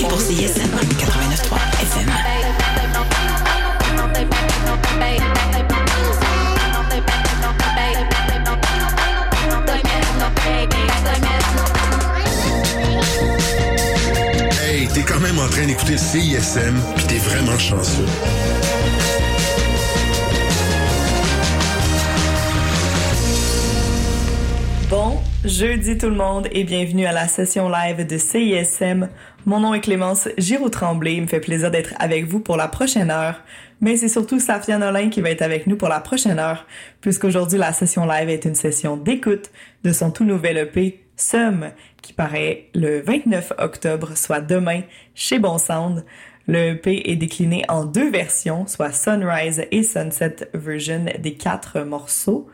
et pour CISM 89.3 FM. Hey, t'es quand même en train d'écouter CISM, puis t'es vraiment chanceux. Jeudi tout le monde et bienvenue à la session live de CISM. Mon nom est Clémence Giroux-Tremblay. Il me fait plaisir d'être avec vous pour la prochaine heure. Mais c'est surtout Safia Nolin qui va être avec nous pour la prochaine heure, puisqu'aujourd'hui la session live est une session d'écoute de son tout nouvel EP Sum, qui paraît le 29 octobre, soit demain, chez Bon Sound. Le EP est décliné en deux versions, soit Sunrise et Sunset version des quatre morceaux.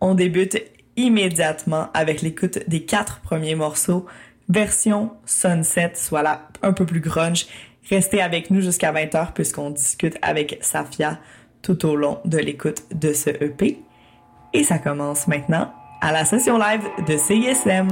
On débute immédiatement avec l'écoute des quatre premiers morceaux, version Sunset, soit là un peu plus grunge. Restez avec nous jusqu'à 20h puisqu'on discute avec Safia tout au long de l'écoute de ce EP. Et ça commence maintenant à la session live de CISM.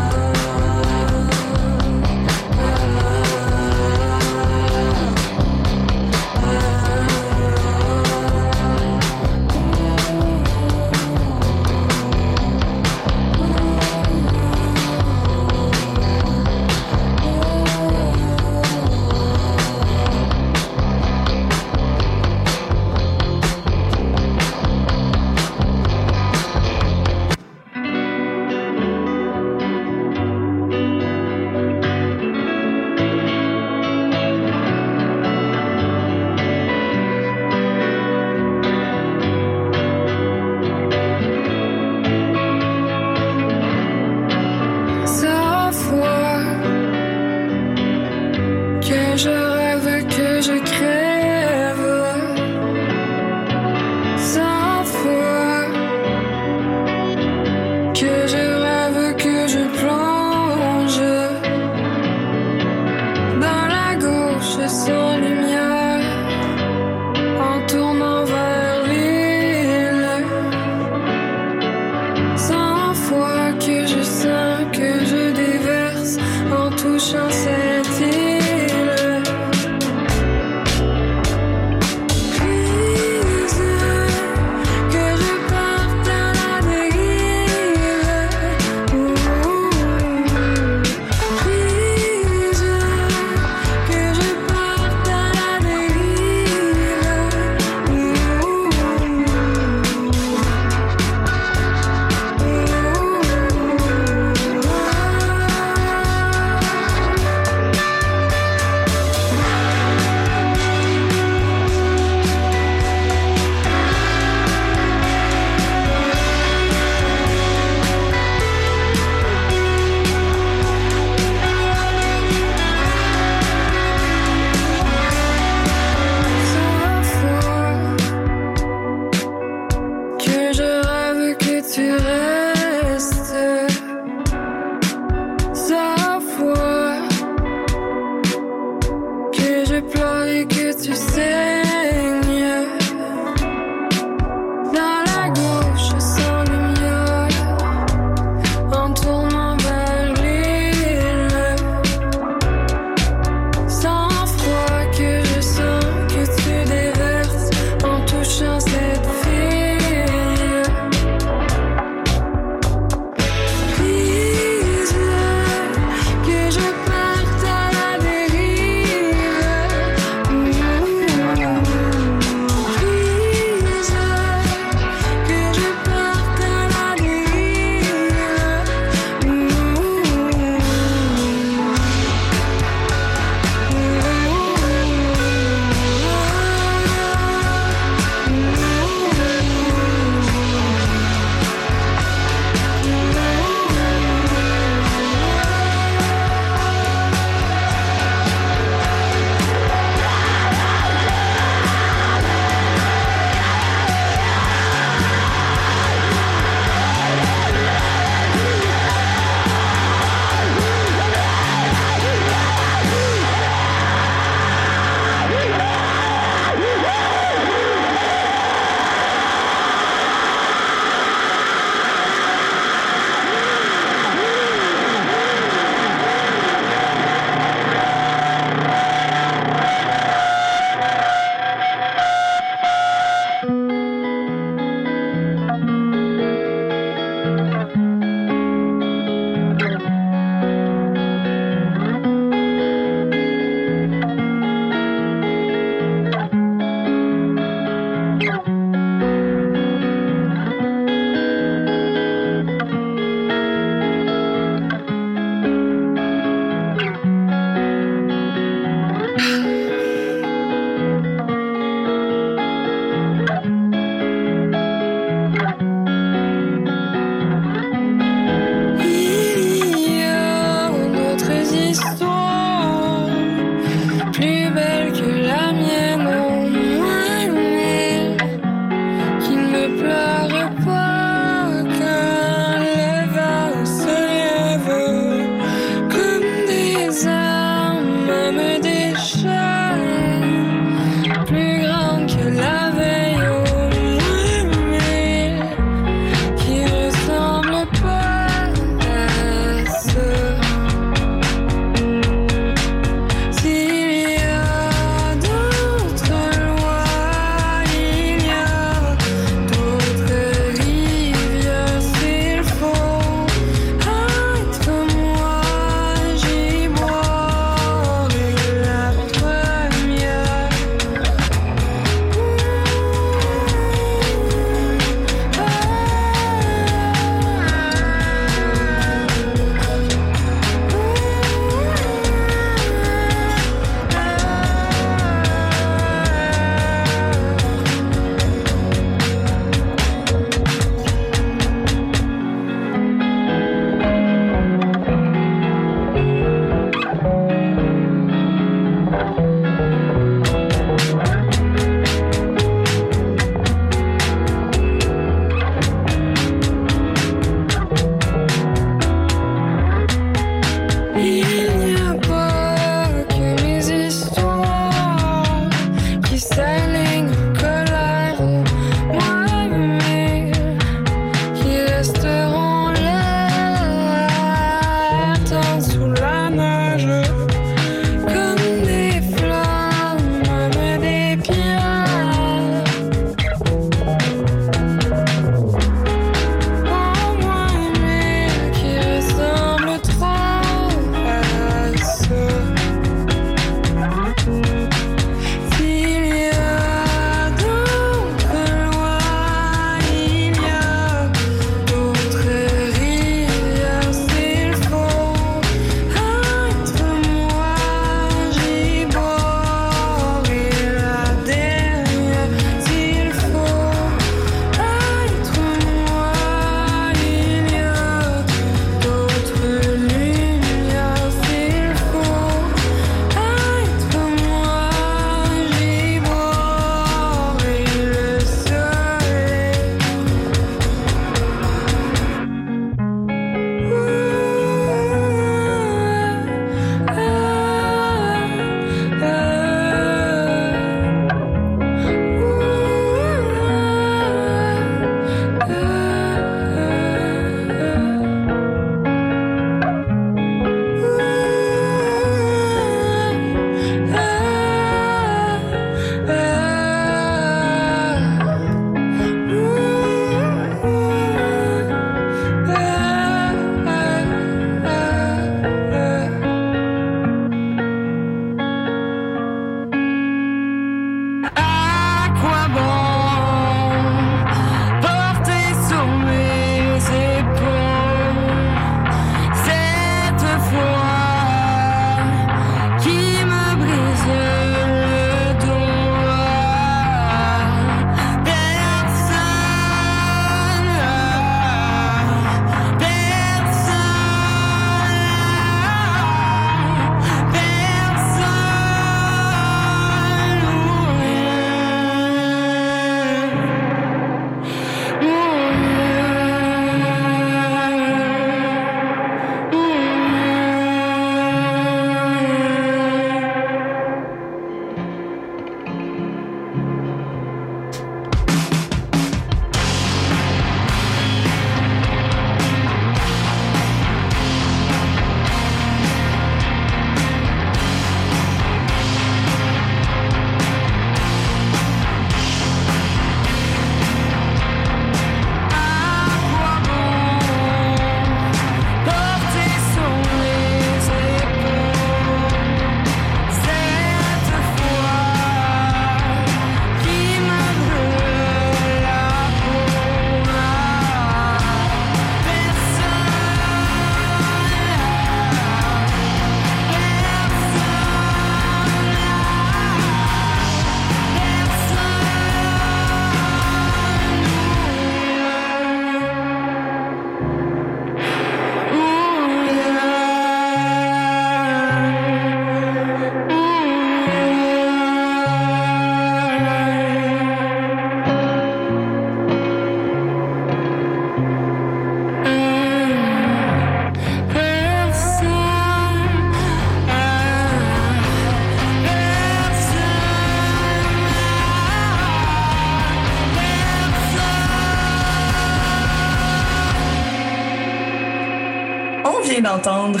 D'entendre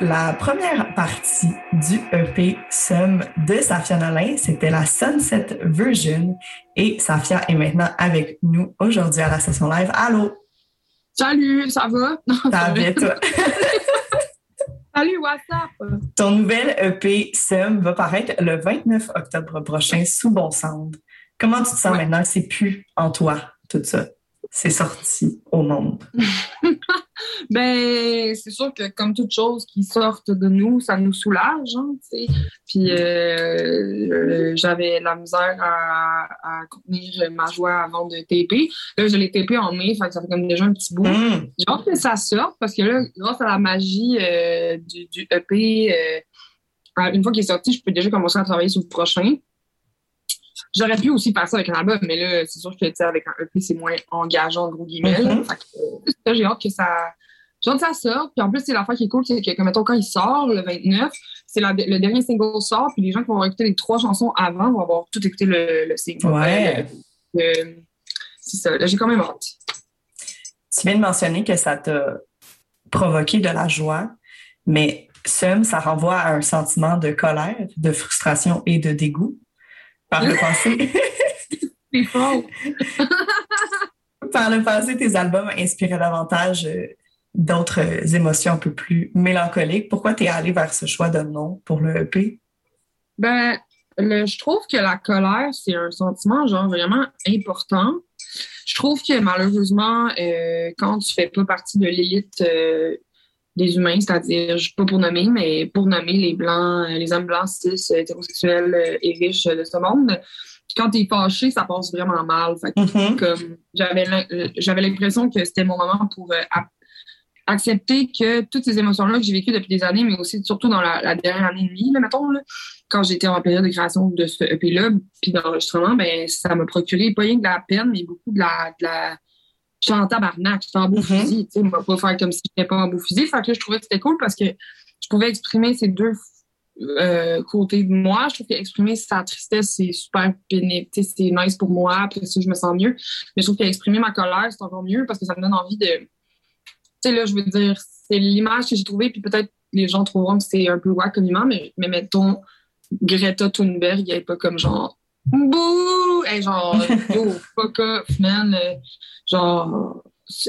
la première partie du EP Sum de Safia Nolin. C'était la Sunset Version. Et Safia est maintenant avec nous aujourd'hui à la session live. Allô? Salut, ça va? Non, Ça va bien, toi? Salut, WhatsApp! Ton nouvel EP Sum va paraître le 29 octobre prochain sous Bon Sound. Comment tu te sens Ouais. maintenant? C'est plus en toi, tout ça. C'est sorti au monde. Ben, c'est sûr que comme toute chose qui sortent de nous, ça nous soulage, hein. Puis euh, euh, j'avais la misère à, à contenir ma joie avant de TP. Là, je l'ai TP en mai, fait que ça fait comme déjà un petit bout. Hum, J'ai hâte que ça sorte parce que là, grâce à la magie euh, du, du EP, euh, une fois qu'il est sorti, je peux déjà commencer à travailler sur le prochain. J'aurais pu aussi faire ça avec un album, mais là, c'est sûr que avec un EP, c'est moins engageant, gros guillemets. Mhm. Que, euh, j'ai hâte que ça. J'ai hâte que ça sorte. Puis en plus, c'est l'affaire qui est cool, c'est que, comme mettons, quand il sort le 29, c'est le dernier single sort, puis les gens qui vont écouter les trois chansons avant vont avoir tout écouté le, le single. Ouais. Euh, euh, c'est ça. Là, j'ai quand même hâte. Tu viens de mentionner que ça t'a provoqué de la joie, mais Sum, ça renvoie à un sentiment de colère, de frustration et de dégoût. Par le passé, C'est fort. par le passé, tes albums inspiraient davantage euh, d'autres euh, émotions un peu plus mélancoliques. Pourquoi tu es allé vers ce choix de nom pour le EP? Ben, le- je trouve que la colère, c'est un sentiment genre vraiment important. Je trouve que malheureusement, euh, quand tu fais pas partie de l'élite euh, des humains, c'est-à-dire, pas pour nommer, mais pour nommer les blancs, euh, les hommes blancs, cis, hétérosexuels euh, et riches de ce monde, quand t'es fâché, ça passe vraiment mal. Fait que Mhm. comme j'avais l'im- euh, j'avais l'impression que c'était mon moment pour euh, accepter que toutes ces émotions-là que j'ai vécues depuis des années, mais aussi surtout dans la, la dernière année et demie, là, mettons, là, quand j'étais en période de création de ce EP-là, puis d'enregistrement, ben ça m'a procuré pas rien que de la peine, mais beaucoup de la... De la J'étais en tabarnak, j'étais en beau Mhm. fusil, tu sais, on va pas faire comme si j'étais pas en beau fusil. Fait que là, je trouvais que c'était cool parce que je pouvais exprimer ces deux euh, côtés de moi. Je trouve qu'exprimer sa tristesse, c'est super pénible. C'est nice pour moi. Après ça, je me sens mieux. Mais je trouve qu'exprimer ma colère, c'est encore mieux parce que ça me donne envie de. Tu sais, là, je veux dire, c'est l'image que j'ai trouvée, puis peut-être les gens trouveront que c'est un peu wack comme image, mais, mais mettons, Greta Thunberg, elle est pas comme genre. Bouh! Elle est genre, yo, fuck off, man. Euh, Genre,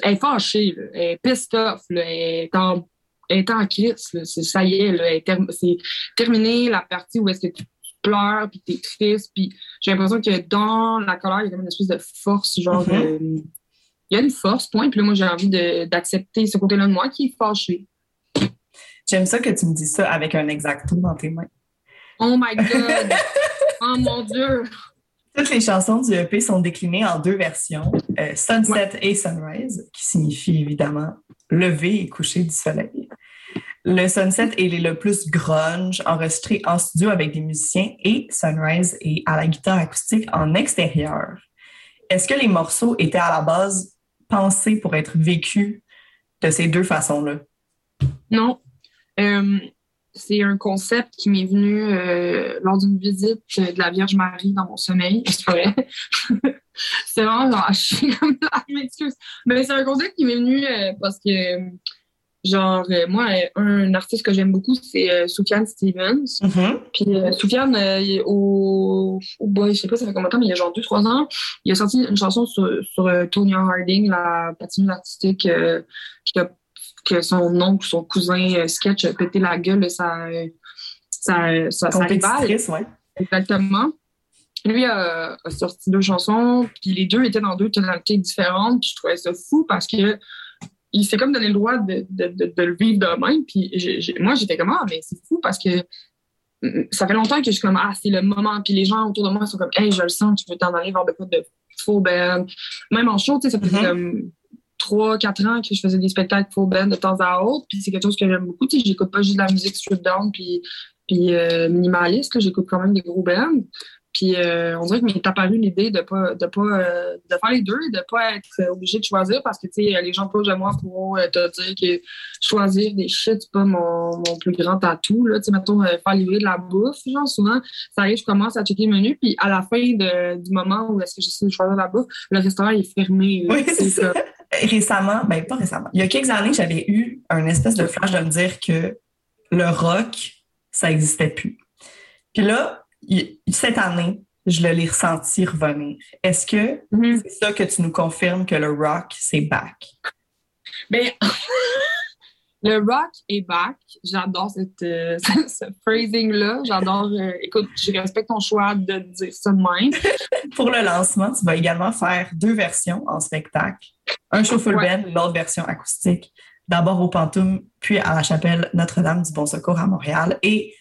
elle est fâchée, là. Elle est pissed off, là. Elle est en, elle est en crise, là. Ça y est, C'est terminé la partie où est-ce que tu pleures, puis t'es triste, puis j'ai l'impression que dans la colère, il y a comme une espèce de force, genre, euh, il y a une force, point. Puis là, moi, j'ai envie d'accepter ce côté-là de moi qui est fâché. J'aime ça que tu me dis ça avec un exacto dans tes mains. Oh my God! oh mon Dieu! Toutes les chansons du EP sont déclinées en deux versions, euh, Sunset et Sunrise, qui signifie évidemment lever et coucher du soleil. Le Sunset est le plus grunge, enregistré en studio avec des musiciens, et Sunrise est à la guitare acoustique en extérieur. Est-ce que les morceaux étaient à la base pensés pour être vécus de ces deux façons-là? Non. Euh, c'est un concept qui m'est venu euh, lors d'une visite de la Vierge Marie dans mon sommeil. C'est vrai. c'est vraiment genre, je suis comme là, je m'excuse. Mais c'est un concept qui m'est venu euh, parce que, genre, euh, moi, un artiste que j'aime beaucoup, c'est Soufiane Stevens. Mhm. Puis Soufiane, au, boy, je sais pas ça fait combien de temps, mais il y a genre 2-3 ans, il a sorti une chanson sur, sur Tonya Harding, la patineuse artistique qui a, que son oncle, son cousin euh, Sketch a pété la gueule de sa, euh, sa, sa, sa rivale. Compétitrice, ouais. Exactement. Lui a, a sorti deux chansons, puis les deux étaient dans deux tonalités différentes, puis je trouvais ça fou parce que il s'est comme donné le droit de, de, de, de le vivre de même, puis j'ai- j'ai- moi j'étais comme ah mais c'est fou parce que mm, ça fait longtemps que je suis comme ah c'est le moment, puis les gens autour de moi sont comme hey je le sens, tu veux t'en aller voir de quoi de full band, même en show, tu sais ça faisait Mhm. comme trois quatre ans que je faisais des spectacles full band de temps à autre, puis c'est quelque chose que j'aime beaucoup, tu sais j'écoute pas juste de la musique strip down puis puis euh, minimaliste, j'écoute quand même des gros bands. Puis euh, on dirait que m'est apparu l'idée de pas de pas euh, de faire les deux de pas être euh, obligé de choisir parce que tu sais les gens proches de moi pourront euh, te dire que choisir des shit c'est pas mon, mon plus grand atout là tu sais mettons faire livrer de la bouffe genre souvent ça arrive je commence à checker le menu puis à la fin de, du moment où est-ce que j'essaie de choisir la bouffe le restaurant est fermé. Oui, c'est ça. Récemment, ben pas récemment, il y a quelques années, j'avais eu un espèce de flash de me dire que le rock, ça n'existait plus. Puis là, cette année, je l'ai ressenti revenir. Est-ce que Mhm. c'est ça que tu nous confirmes que le rock, c'est back? Ben, le rock est back. J'adore cette, euh, ce phrasing-là. J'adore. euh, écoute, je respecte ton choix de dire ça de même. Pour le lancement, tu vas également faire deux versions en spectacle. Un show full Ouais. band, l'autre version acoustique. D'abord au Pantoum, puis à la chapelle Notre-Dame du Bon Secours à Montréal. Et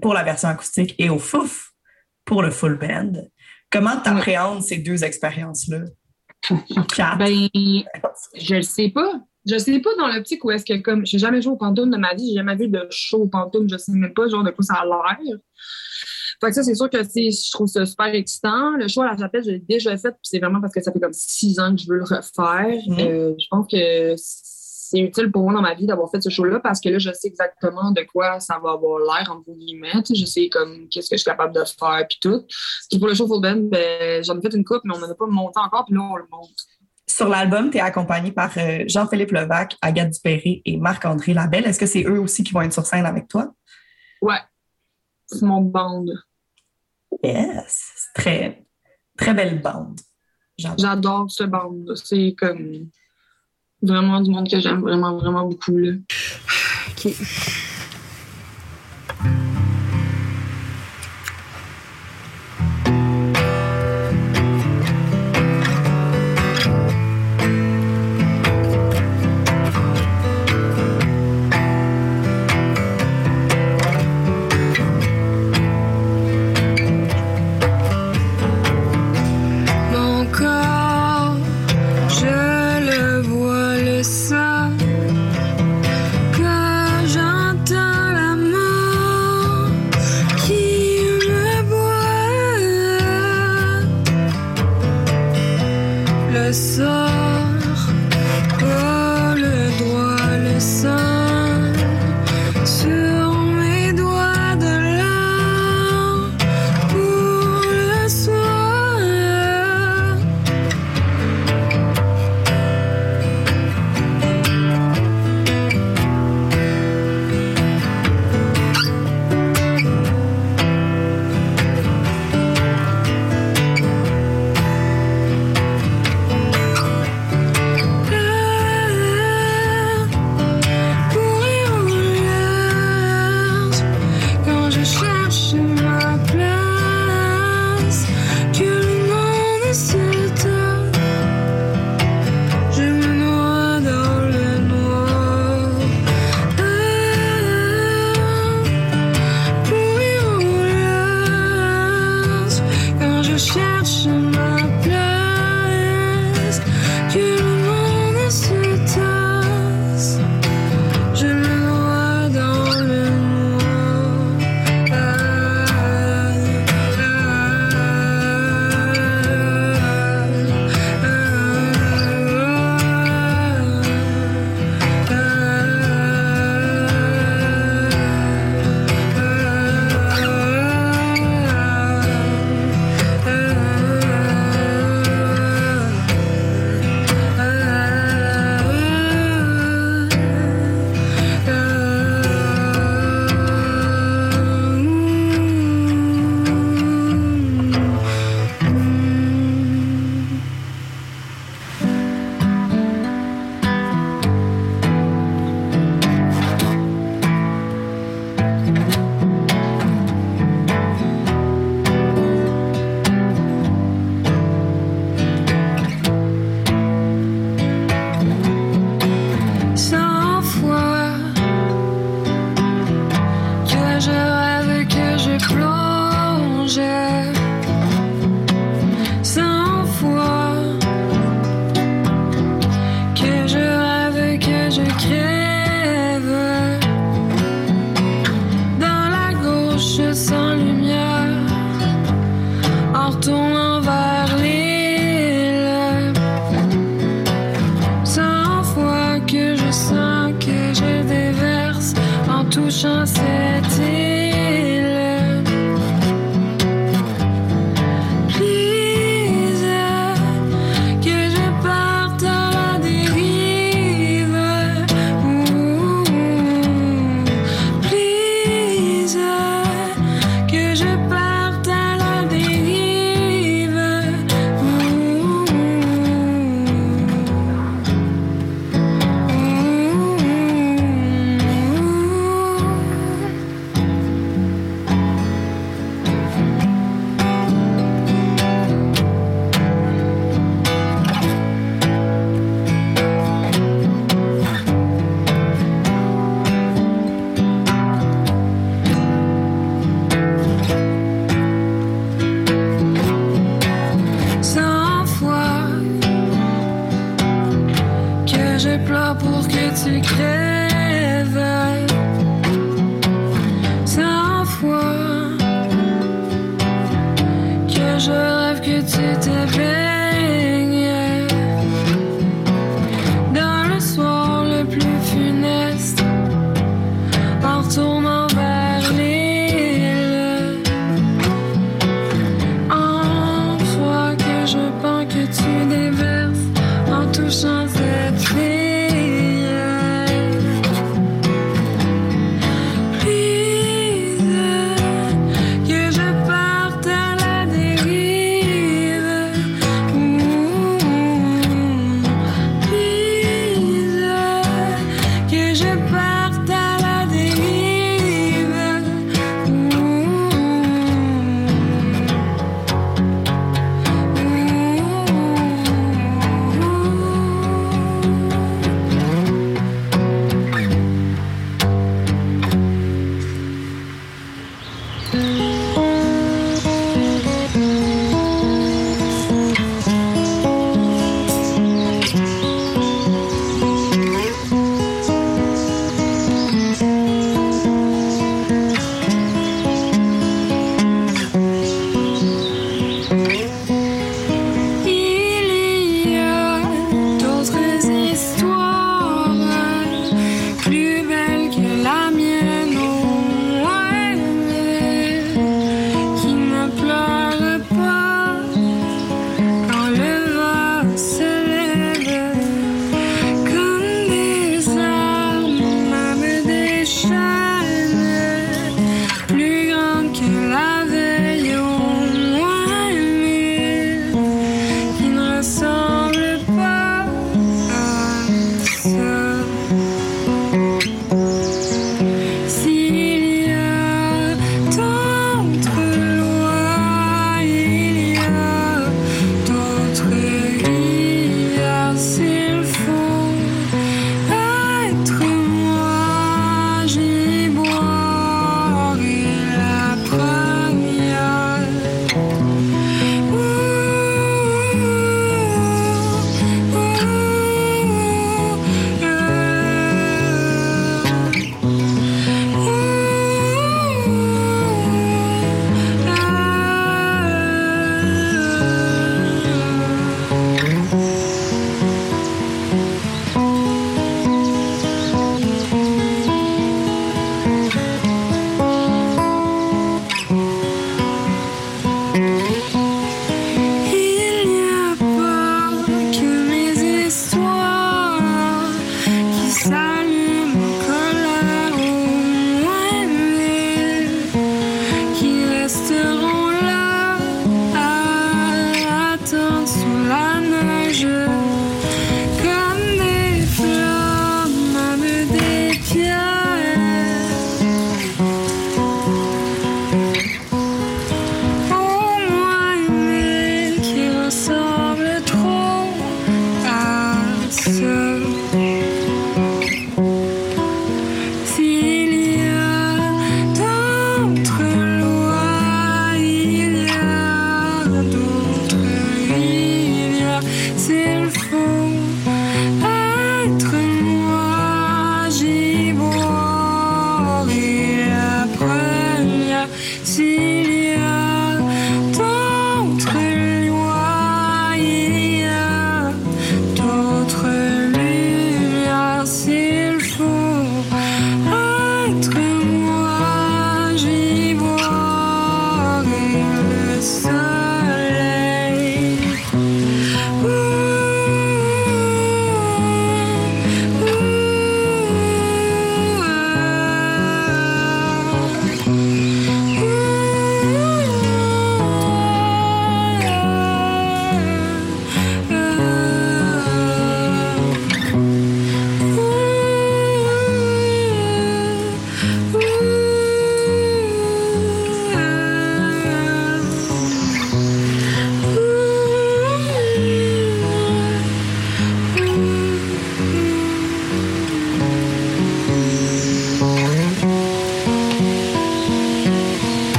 pour la version acoustique et au Fouf pour le full band. Comment tu appréhendes ces deux expériences-là? Quatre. Ben, je le sais pas. Je sais pas dans l'optique où est-ce que, comme, j'ai jamais joué au pantoum de ma vie, j'ai jamais vu de show au pantoum, je sais même pas, genre, de quoi ça a l'air. Fait que ça, c'est sûr que je trouve ça super excitant. Le show à la chapelle, je l'ai déjà fait, puis c'est vraiment parce que ça fait comme six ans que je veux le refaire. Mhm. Euh, je pense que c'est utile pour moi dans ma vie d'avoir fait ce show-là parce que là, je sais exactement de quoi ça va avoir l'air, entre guillemets. Je sais comme qu'est-ce que je suis capable de faire, puis tout. Puis pour le show full band, ben, j'en ai fait une coupe, mais on n'en a pas monté encore, puis là, on le monte. Sur l'album, tu es accompagné par euh, Jean-Philippe Levac, Agathe Dupéré et Marc-André Labelle. Est-ce que c'est eux aussi qui vont être sur scène avec toi? Ouais. C'est mon band. Yes! C'est Très, très belle bande. J'adore. Ce band. C'est comme vraiment du monde que j'aime vraiment, vraiment beaucoup. Là. Mon plonge.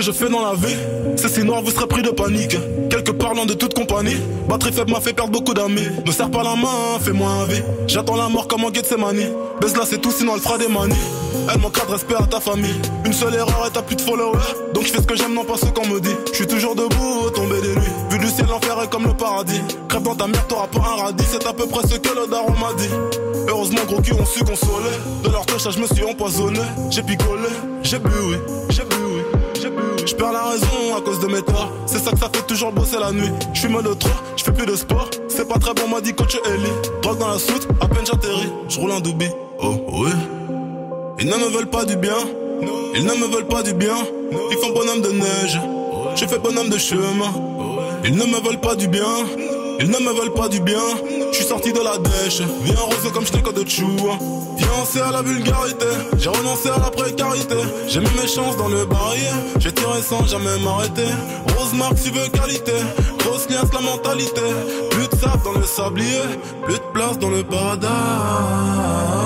Que je fais dans la vie. C'est si noir, vous serez pris de panique. Quelques parlant de toute compagnie. Batterie faible m'a fait perdre beaucoup d'amis. Ne serre pas la main, fais-moi un vie. J'attends la mort comme en Gethsemane. Baisse là, c'est tout, sinon elle fera des manies. Elle manquera de respect à ta famille. Une seule erreur et t'as plus de followers. Donc je fais ce que j'aime, non pas ce qu'on me dit. Je suis toujours debout, tombé des nuits. Vu du ciel, l'enfer est comme le paradis. Crève dans ta mère, t'auras pas un radis. C'est à peu près ce que le daron m'a dit. Heureusement, gros cul ont su consoler. De leur touche, je me suis empoisonné. J'ai picolé, j'ai bu, oui. J'ai bu. Je perds la raison à cause de mes torts. C'est ça que ça fait toujours bosser la nuit. Je suis de trop, je fais plus de sport. C'est pas très bon, m'a dit coach Ellie. Drogue dans la soute, à peine j'atterris. Je roule un doubi. Oh, oui. Ils ne me veulent pas du bien. Ils ne me veulent pas du bien. Ils font bonhomme de neige. Je fais bonhomme de chemin. Ils ne me veulent pas du bien. Ils ne me veulent pas du bien. Je suis sorti de la dèche. Viens rose comme je de chou. Fiancé à la vulgarité. J'ai renoncé à la précarité. J'ai mis mes chances dans le barrière. J'ai tiré sans jamais m'arrêter. Rose marque, tu veux qualité. Grosse liasse, la mentalité. Plus de sable dans le sablier. Plus de place dans le paradis.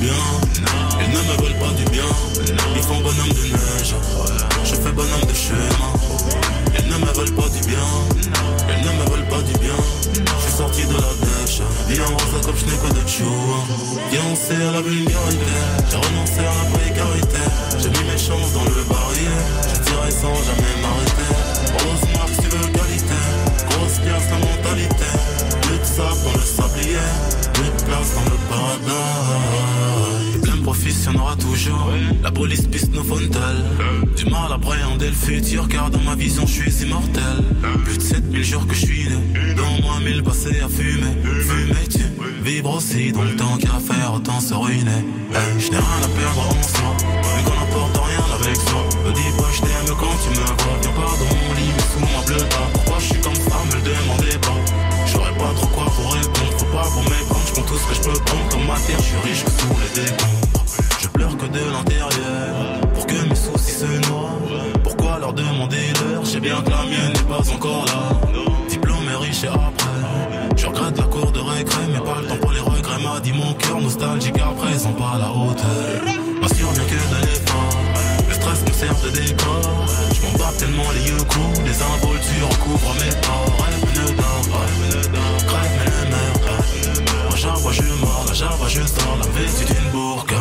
Bien. Ils ne me veulent pas du bien. Ils font bonhomme de neige. Je fais bonhomme de chemin. Ils ne me veulent pas du bien. Ils ne me veulent pas du bien. Je suis sorti de la dèche. Bien rose comme je n'ai que de chou. Fiancé à la vulgarité. J'ai renoncé à la précarité. J'ai mis mes chances dans le barrière. J'ai tiré sans jamais en aura toujours. La police piste nos fontelles. Du mal à appréhender le futur, car dans ma vision, je suis immortel. Plus de 7000 jours que je suis né. Dans moi, 1000 passés à fumer. Fumer, tu vibres aussi, donc tant qu'à faire, autant se ruiner. Je n'ai rien à perdre en soi. Mais qu'on n'apporte rien avec soi. Me dis pas, je t'aime quand tu me vois. Viens pas dans mon lit, sous ma bleu Pourquoi je suis comme ça, me le demandez pas. J'aurais pas trop quoi pour répondre. Faut pas pour méprendre, je prends tout ce que je peux prendre comme matière. Je suis riche que les décombres. Que de l'intérieur. Pour que mes soucis se noient. Pourquoi leur demander l'heure? Je sais bien que la mienne n'est pas encore là. Diplôme est riche et après. Je regrette la cour de récré, mais pas le temps pour les regrets. M'a dit mon cœur nostalgique à présent pas à la hauteur. M'assure bien que de l'effort. Le stress me sert de décor. Je m'en bats tellement les yeux courts. Les involtures recouvrent mes torts. Rêve ne. Crève mais ne meurt pas. Je mords, fois je sors la vêtue d'une bourque.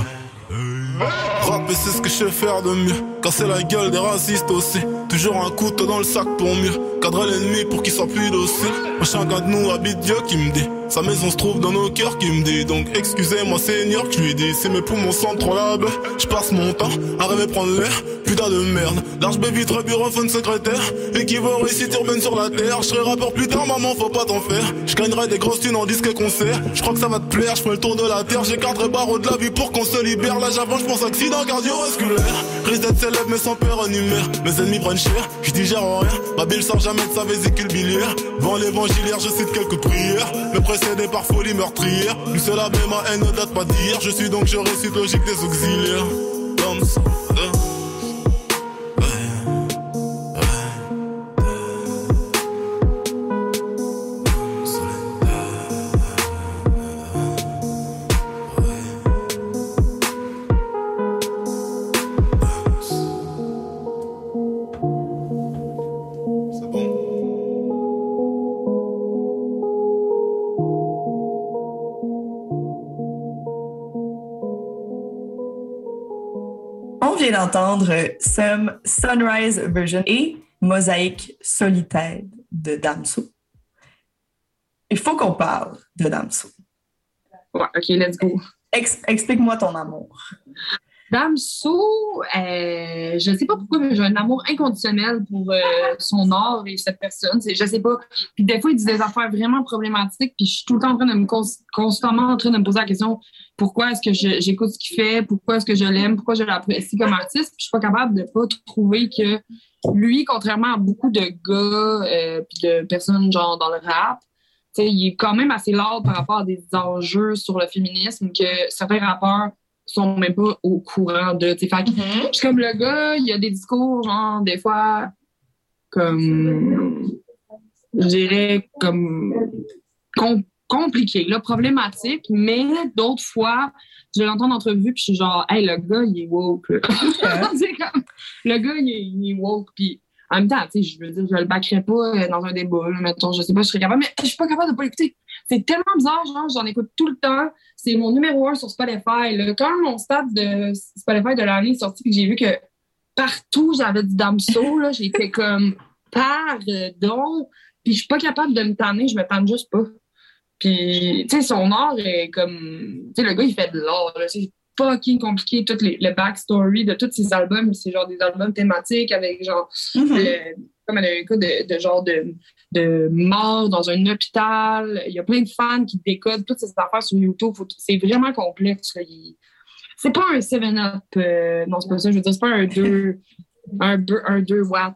Rapper c'est ce que je sais faire de mieux. Casser la gueule des racistes aussi. Toujours un couteau dans le sac pour mieux Cadrer l'ennemi pour qu'il soit plus docile. Gars de nous habite Dieu qui me dit. Sa maison se trouve dans nos cœurs qui me dit. Donc excusez-moi Seigneur je lui dis Si mes poumons baie Je passe mon temps à rêver prendre l'air. Putain de merde. Large baby très bureauphone secrétaire. Équivaut réussite urbaine sur la terre. Je serai rappeur plus tard maman faut pas t'en faire. Je des grosses thunes en disque concert. Je crois que ça va te plaire. Je fais le tour de la terre. J'écarterai barreau de la vie pour qu'on se libère. Là j'avance je pense accident cardiovasculaire. Risque d'être célèbre mais sans père en Mes ennemis prennent cher. Je digère rien. Ma jamais de sa vésicule biliaire Vent l'évangiliaire je cite quelques prières. Me précédé par folie meurtrière. Plus seul la ma haine ne date pas d'hier Je suis donc je récite logique des auxiliaires d'entendre Some Sunrise Version et Mosaïque solitaire de Damso. Il faut qu'on parle de Damso. Ouais, ok, let's go. Ex- Explique-moi ton amour. Damso, euh, je sais pas pourquoi, mais j'ai un amour inconditionnel pour euh, son art et cette personne. Je sais pas. Puis des fois, il dit des affaires vraiment problématiques, puis je suis tout le temps en train de me cons- constamment en train de me poser la question pourquoi est-ce que j'écoute ce qu'il fait, pourquoi est-ce que je l'aime, pourquoi je l'apprécie comme artiste? Puis je suis pas capable de pas trouver que lui, contrairement à beaucoup de gars euh, de personnes genre dans le rap, il est quand même assez lourd par rapport à des enjeux sur le féminisme que certains rappeurs sont même pas au courant de. Fait que je suis comme le gars, il y a des discours, genre, des fois, comme, je dirais, comme, com- compliqués, là, problématiques, mais d'autres fois, je l'entends en entrevue, puis je suis genre, hey, le gars, il est woke. C'est comme, le gars, il est, il est woke, puis en même temps, tu sais, je veux dire, je le backerais pas euh, dans un débat, mettons, je sais pas, je serais capable, mais je suis pas capable de pas l'écouter. C'est tellement bizarre, genre, j'en écoute tout le temps. C'est mon numéro un sur Spotify. Là. Quand mon stade de Spotify de l'année est sorti, que j'ai vu que partout j'avais du Damso, là, fait comme pardon. Puis je suis pas capable de me tanner, je me tanne juste pas. Puis, tu sais, son art est comme. Tu sais, le gars, il fait de l'art. C'est fucking compliqué, tout les, le backstory de tous ses albums. C'est genre des albums thématiques avec genre Mhm. euh, comme elle a un cas de, de genre de, de mort dans un hôpital. Il y a plein de fans qui décodent toutes ces affaires sur YouTube. C'est vraiment complexe. C'est pas un 7-up. euh, non, c'est pas ça. Je veux dire, c'est pas un 2 un, bu- un 2 watts.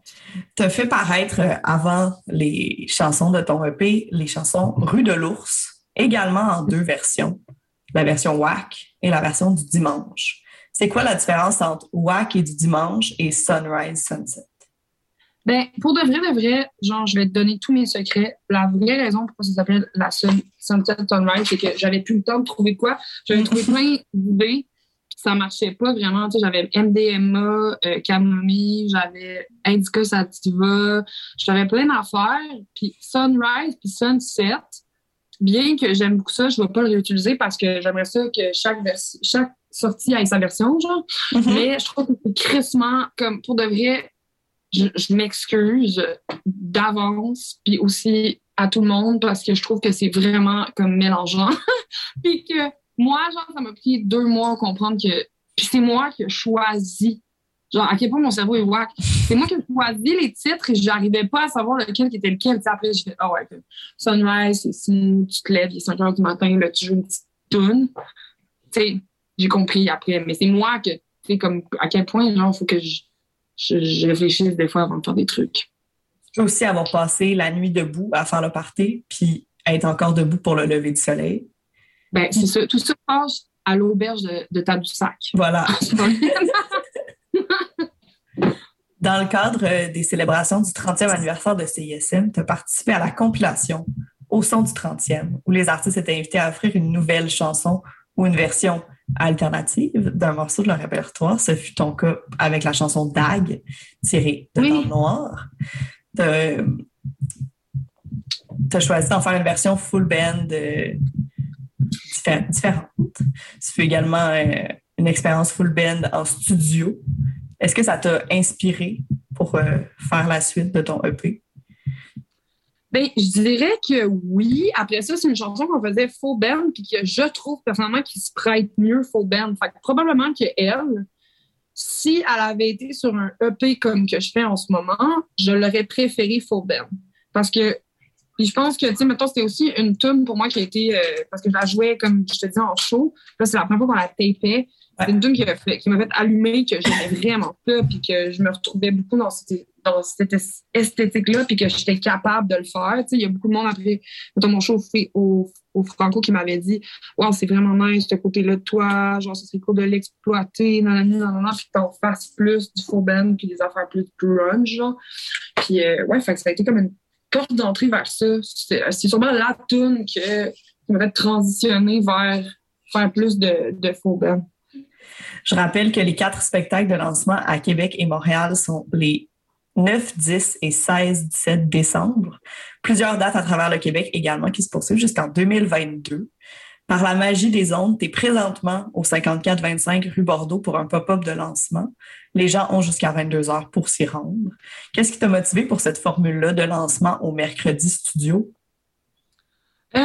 T'as fait paraître euh, avant les chansons de ton EP, les chansons Rue de l'ours, également en deux versions. La version WAC et la version du dimanche. C'est quoi la différence entre WAC et du dimanche et Sunrise Sunset? Ben, pour de vrai, de vrai, genre, je vais te donner tous mes secrets. La vraie raison pourquoi ça s'appelle la Sun- Sunset Sunrise, c'est que j'avais plus le temps de trouver quoi. J'avais trouvé plein d'idées, ça marchait pas vraiment. Tu sais, j'avais MDMA, euh, Camomille, j'avais Indica Sativa, j'avais plein d'affaires. Puis Sunrise, puis Sunset, bien que j'aime beaucoup ça, je vais pas le réutiliser parce que j'aimerais ça que chaque, vers- chaque sortie ait sa version, genre. Mais je trouve que c'est crissement, comme pour de vrai, je, m'excuse d'avance, puis aussi à tout le monde, parce que je trouve que c'est vraiment comme mélangeant. puis que moi, genre, ça m'a pris deux mois à comprendre que. C'est moi qui ai choisi. Genre, à quel point mon cerveau est whack. C'est moi qui ai choisi les titres et j'arrivais pas à savoir lequel qui était lequel. Tu sais, après, j'ai fait, ah ouais, Sunrise, c'est si tu te lèves, il est 5 heures du matin, là, tu joues une petite toune. Tu sais, j'ai compris après. Mais c'est moi que, tu sais, comme, à quel point, genre, faut que je, je, je réfléchisse des fois avant de faire des trucs. Tu peux aussi avoir passé la nuit debout à faire le party, puis être encore debout pour le lever du soleil. Ben, c'est ça. Tout ça passe à l'auberge de, de Tadoussac. Voilà. Dans le cadre euh, des célébrations du 30e anniversaire de CISM, tu as participé à la compilation Au son du 30e, où les artistes étaient invités à offrir une nouvelle chanson ou une version alternative d'un morceau de leur répertoire. Ce fut ton cas avec la chanson Dag, tirée de Oui. Noir. Tu as choisi d'en faire une version full band euh, diffé- différente. Ce fut également euh, une expérience full band en studio. Est-ce que ça t'a inspiré pour euh, faire la suite de ton EP? Ben, je dirais que oui. Après ça, c'est une chanson qu'on faisait faux band, puis que je trouve personnellement qu'il se prête mieux faux band. Fait que probablement que elle, si elle avait été sur un EP comme que je fais en ce moment, je l'aurais préféré faux band. Parce que, puis je pense que, tu sais, mettons, c'était aussi une tune pour moi qui a été, euh, parce que je la jouais, comme je te dis, en show. Là, c'est la première fois qu'on la tapait. C'est une tune qui m'a fait, qui m'a fait allumer, que j'aimais vraiment ça, puis que je me retrouvais beaucoup dans cette, dans cette es- esthétique-là, puis que j'étais capable de le faire. Il y a beaucoup de monde après, mon show au, au Franco qui m'avait dit Wow, c'est vraiment nice, ce côté-là de toi, genre, ce serait cool de l'exploiter, nan, nan, nan, nan, puis que t'en fasses plus du faux band, puis des affaires plus grunge, genre. Puis, euh, ouais, fait ça a été comme une porte d'entrée vers ça. C'est sûrement la tune que, qui m'a fait transitionner vers faire plus de, de faux band. Je rappelle que les quatre spectacles de lancement à Québec et Montréal sont les 9, 10 et 16, 17 décembre. Plusieurs dates à travers le Québec également qui se poursuivent jusqu'en 2022. Par la magie des ondes, tu es présentement au 54-25 rue Bordeaux pour un pop-up de lancement. Les gens ont jusqu'à 22 heures pour s'y rendre. Qu'est-ce qui t'a motivé pour cette formule-là de lancement au mercredi studio? Euh,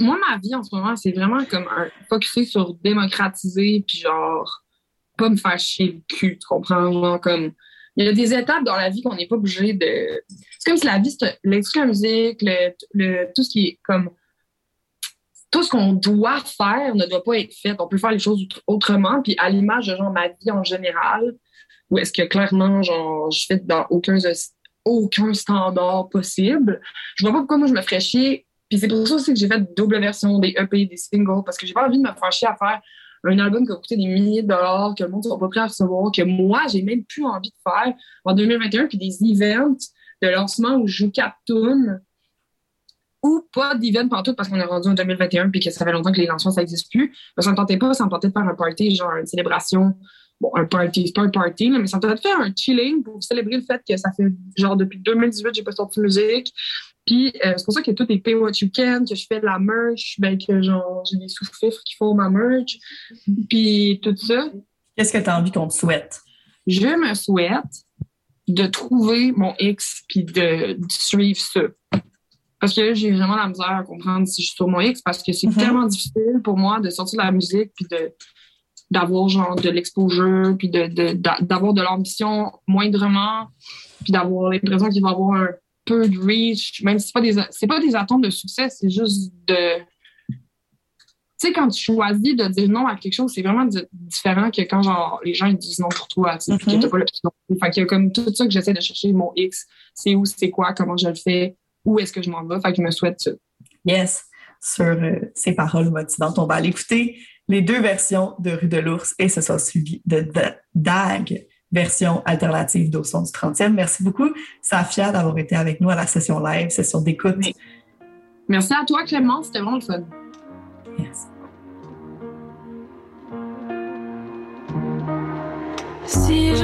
moi, ma vie en ce moment, c'est vraiment comme un focusé sur démocratiser, puis genre pas me faire chier le cul, tu comprends? Genre, comme, il y a des étapes dans la vie qu'on n'est pas obligé de. C'est comme si la vie, l'industrie de la musique, le, le, tout ce qui est comme. Tout ce qu'on doit faire ne doit pas être fait. On peut faire les choses autrement. Puis à l'image de genre ma vie en général, où est-ce que clairement, genre, je fais dans aucun, aucun standard possible, je vois pas pourquoi moi je me ferais chier. Puis c'est pour ça aussi que j'ai fait double version des EP, des singles, parce que j'ai pas envie de me faire chier à faire un album qui a coûté des milliers de dollars, que le monde ne soit pas prêt à recevoir, que moi, j'ai même plus envie de faire en 2021, puis des events de lancement où je joue quatre ou pas d'event tout parce qu'on est rendu en 2021 puis que ça fait longtemps que les lancements, ça n'existe plus. Ça ne me tentait pas, ça me tentait de faire un party, genre une célébration. Bon, un party, c'est pas un party, là, mais ça me tentait de faire un chilling pour célébrer le fait que ça fait genre depuis 2018, j'ai pas sorti de musique. Puis euh, c'est pour ça que tout est pay what you can, que je fais de la merch, ben que genre j'ai des sous-fifres qui font ma merch, puis tout ça. Qu'est-ce que tu as envie qu'on te souhaite? Je me souhaite de trouver mon X puis de, de suivre ça. Parce que j'ai vraiment la misère à comprendre si je suis sur mon X parce que c'est Mhm. tellement difficile pour moi de sortir de la musique puis de d'avoir genre de l'exposure puis de de- d'avoir de l'ambition moindrement puis d'avoir l'impression qu'il va avoir un peu de reach même si c'est pas des c'est pas des attentes de succès c'est juste de tu sais quand tu choisis de dire non à quelque chose c'est vraiment di- différent que quand genre les gens ils disent non pour toi tu sais puis que Mhm. t'as pas l'option fait qu'il y a comme tout ça que j'essaie de chercher mon X c'est où c'est quoi comment je le fais où est-ce que je m'en vais fait que je me souhaite ça Yes, sur euh, ces paroles motivantes. On va aller écouter les deux versions de Rue de l'Ours et ce sera suivi de Da- DAG, version alternative d'au son du 30e. Merci beaucoup, Safia, d'avoir été avec nous à la session live, session d'écoute. Merci à toi Clément c'était vraiment le fun Yes. Si je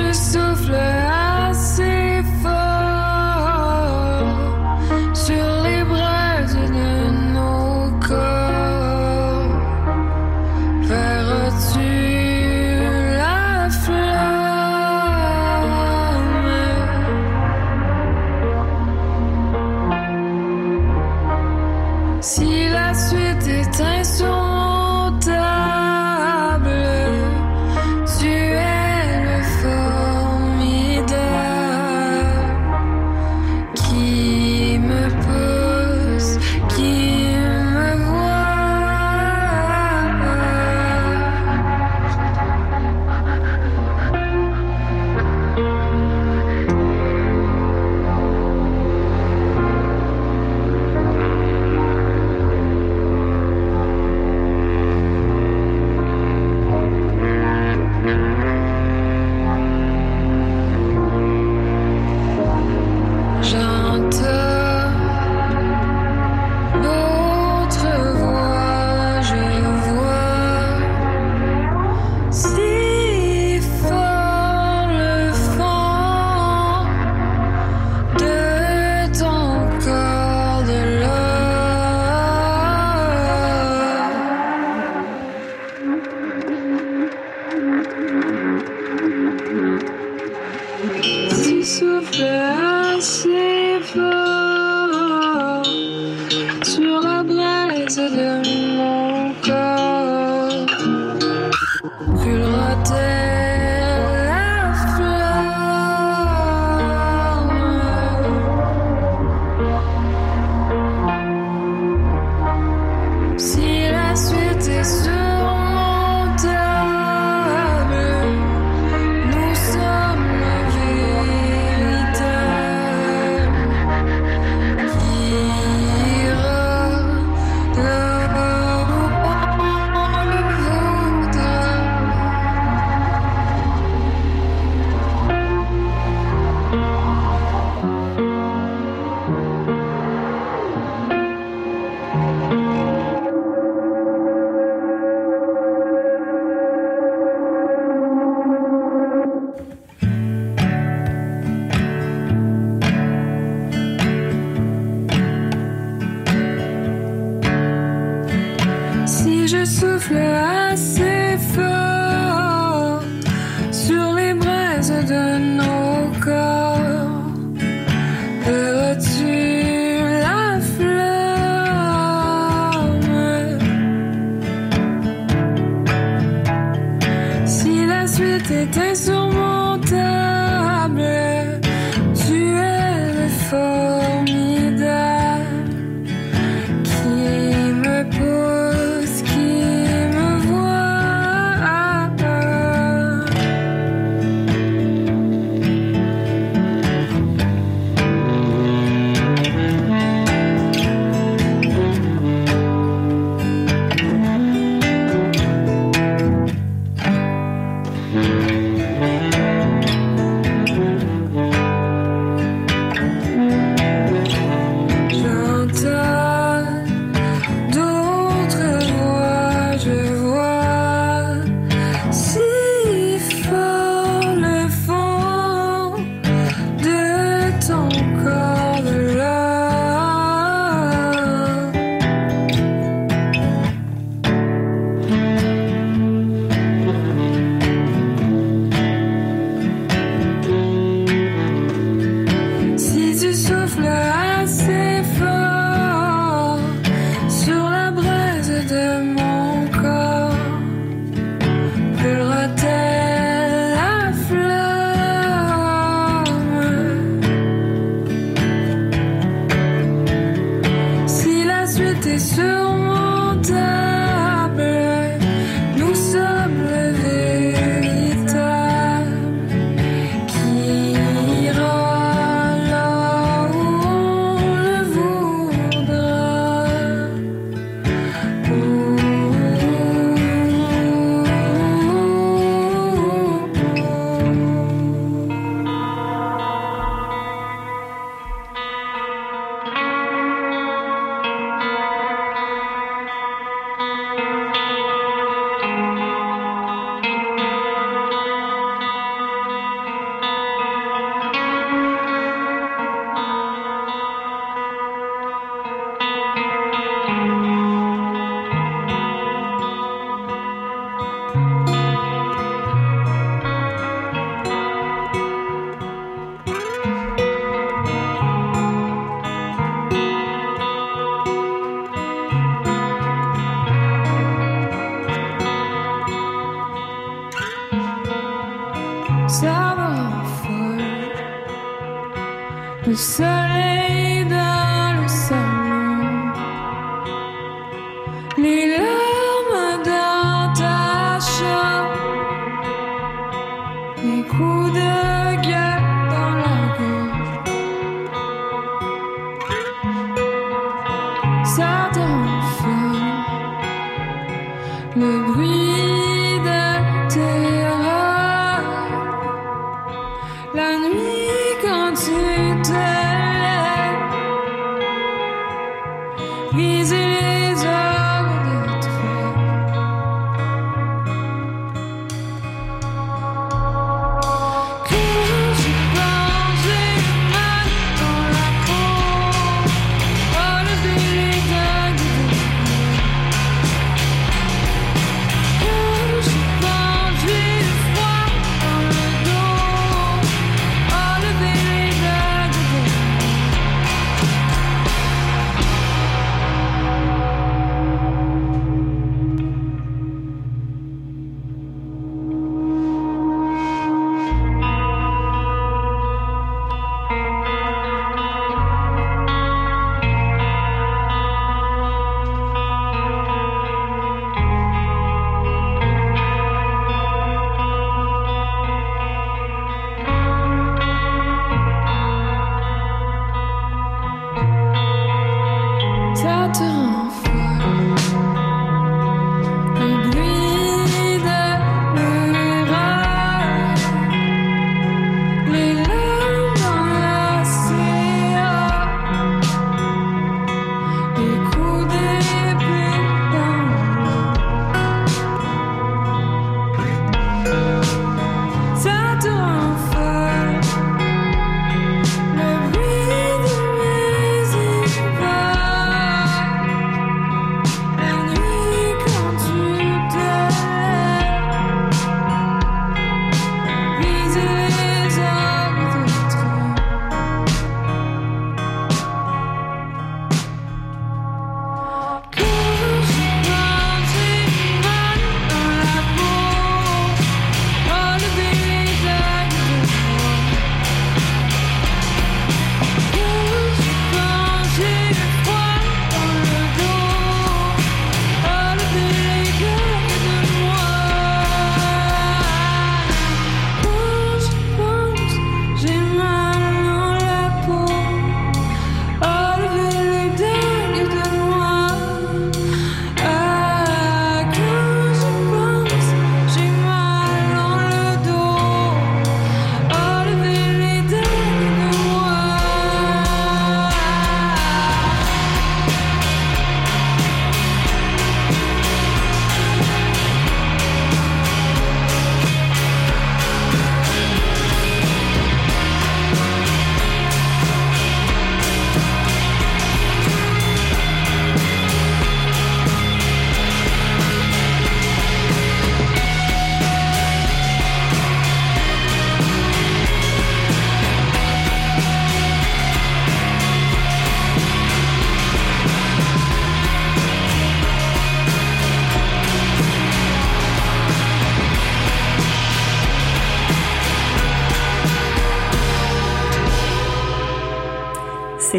les larmes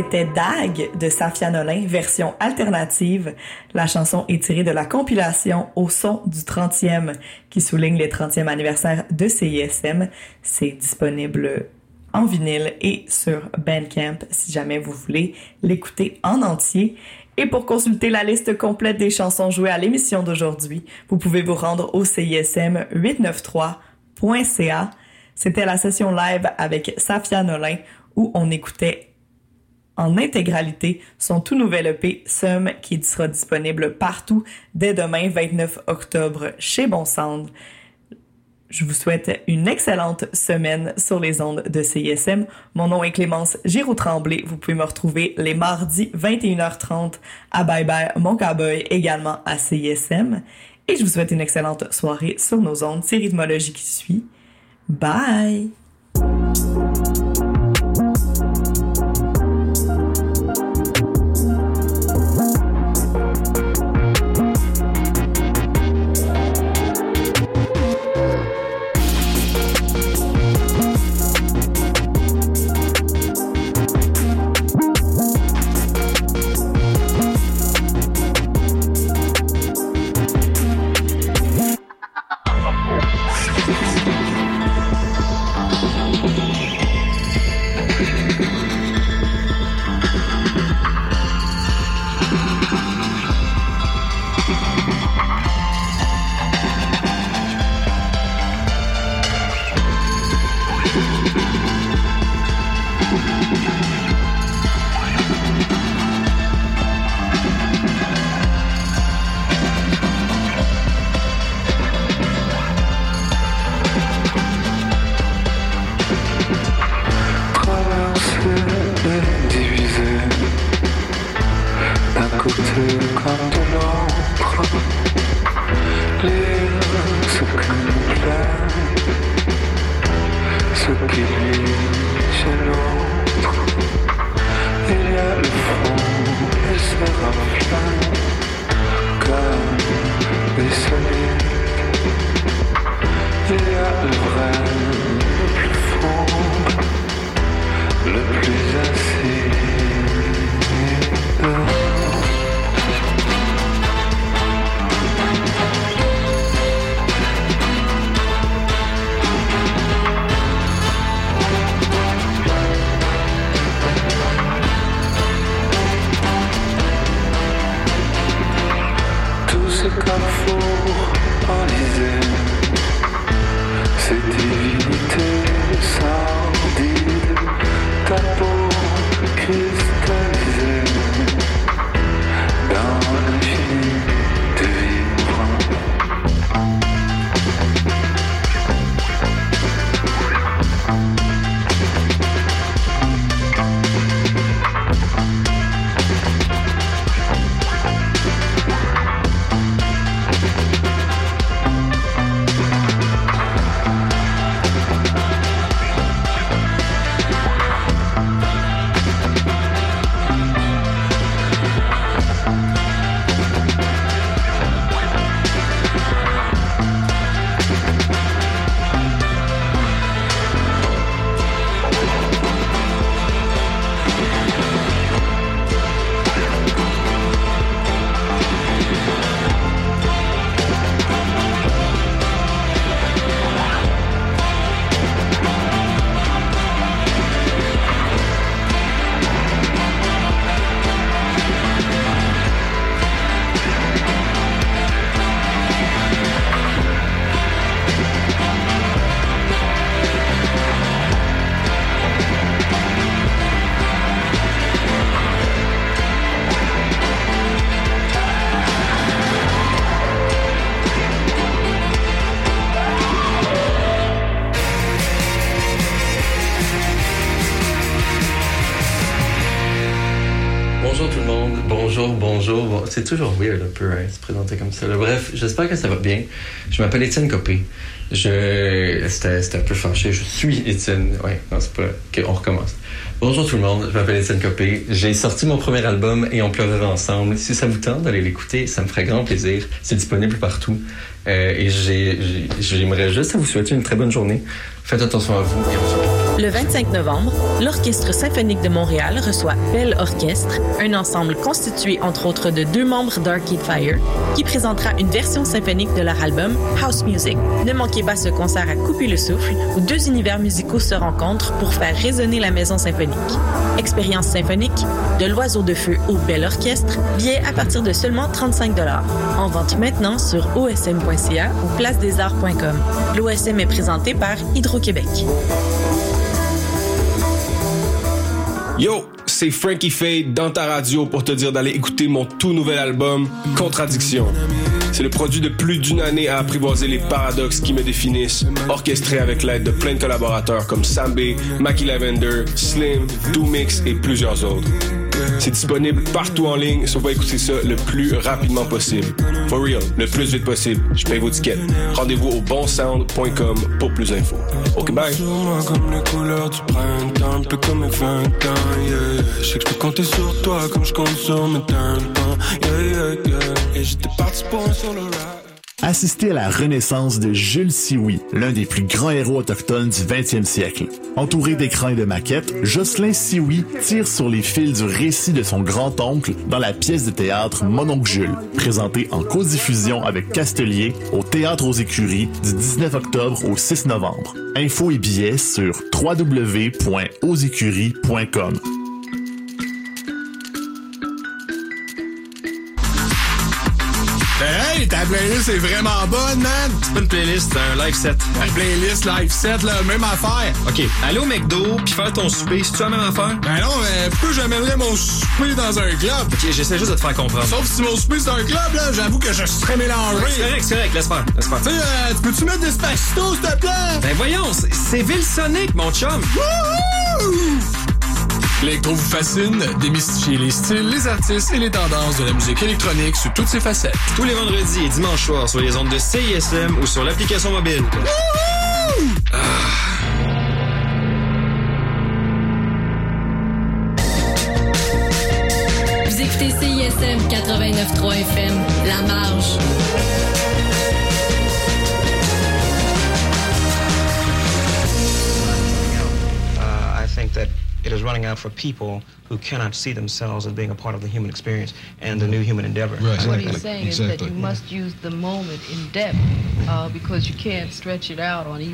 c'était Dag de Safia Nolin, version alternative. La chanson est tirée de la compilation Au son du 30e qui souligne les 30e anniversaire de CISM. C'est disponible en vinyle et sur Bandcamp si jamais vous voulez l'écouter en entier. Et pour consulter la liste complète des chansons jouées à l'émission d'aujourd'hui, vous pouvez vous rendre au CISM893.ca. C'était la session live avec Safia Nolin où on écoutait en intégralité son tout nouvel EP Sum qui sera disponible partout dès demain 29 octobre chez Bon. Je vous souhaite une excellente semaine sur les ondes de CISM. Mon nom est Clémence Giroux-Tremblay. Vous pouvez me retrouver les mardis 21h30 à Bye Bye Mon Cowboy, également à CISM. Et je vous souhaite une excellente soirée sur nos ondes. C'est Rhythmologie qui suit. Bye! C'est toujours weird un peu, hein, se présenter comme ça. Bref, j'espère que ça va bien. Je m'appelle Étienne Copé. C'était un peu fâché. Je suis Étienne. Ouais, non, c'est pas... Ok, on recommence. Bonjour tout le monde, je m'appelle Étienne Copé. J'ai sorti mon premier album et on pleurera ensemble. Si ça vous tente d'aller l'écouter, ça me ferait grand plaisir. C'est disponible partout. Euh, et j'ai- j'ai- j'aimerais juste vous souhaiter une très bonne journée. Faites attention à vous et on se. Le 25 novembre, l'Orchestre symphonique de Montréal reçoit Bell Orchestre, un ensemble constitué entre autres de deux membres d'Arcade Fire, qui présentera une version symphonique de leur album House Music. Ne manquez pas ce concert à couper le souffle où deux univers musicaux se rencontrent pour faire résonner la maison symphonique. Expérience symphonique, de l'oiseau de feu au Bel Orchestre, billets à partir de seulement 35 En vente maintenant sur osm.ca ou placedesarts.com. L'OSM est présenté par Hydro-Québec. Yo, c'est Frankie Fade dans ta radio pour te dire d'aller écouter mon tout nouvel album, Contradiction. C'est le produit de plus d'une année à apprivoiser les paradoxes qui me définissent, orchestré avec l'aide de plein de collaborateurs comme Sambé, Mackie Lavender, Slim, Doomix et plusieurs autres. C'est disponible partout en ligne, sauf à écouter ça le plus rapidement possible. For real, le plus vite possible. Je paye vos tickets. Rendez-vous au bonsound.com pour plus d'infos. Ok, bye. comme les couleurs du printemps, un peu comme mes 20 ans, yeah. Je sais que je peux compter sur toi comme je compte sur mes tympans, yeah, yeah, yeah. Et j'étais parti pour un solo rap. Assistez à la renaissance de Jules Sioui, l'un des plus grands héros autochtones du 20e siècle. Entouré d'écrans et de maquettes, Jocelyn Sioui tire sur les fils du récit de son grand-oncle dans la pièce de théâtre Mon Jules, présentée en codiffusion avec Castelier au Théâtre aux Écuries du 19 octobre au 6 novembre. Infos et billets sur www.auxécuries.com. playlist est vraiment bonne, man! C'est pas une playlist, c'est un live set. La playlist live set, là, même affaire. OK, aller au McDo puis faire ton souper, c'est-tu la même affaire? Ben non, mais pourquoi j'amènerais mon souper dans un club? OK, j'essaie juste de te faire comprendre. Sauf si mon souper c'est un club, là, j'avoue que je serais mélangé. C'est correct, c'est correct, laisse faire, laisse faire. Tu sais, euh, tu peux-tu mettre des spacitos, s'il te plaît? Ben voyons, c'est- Ville Sonic, mon chum. L'électro vous fascine, démystifiez les styles, les artistes et les tendances de la musique électronique sous toutes ses facettes. Tous les vendredis et dimanches soirs sur les ondes de CISM ou sur l'application mobile. Vous écoutez CISM 89.3 FM, La Marge. uh, I think that it is running out for people who cannot see themselves as being a part of the human experience and the new human endeavor. What he's saying is that you must use the moment in depth uh, because you can't stretch it out on either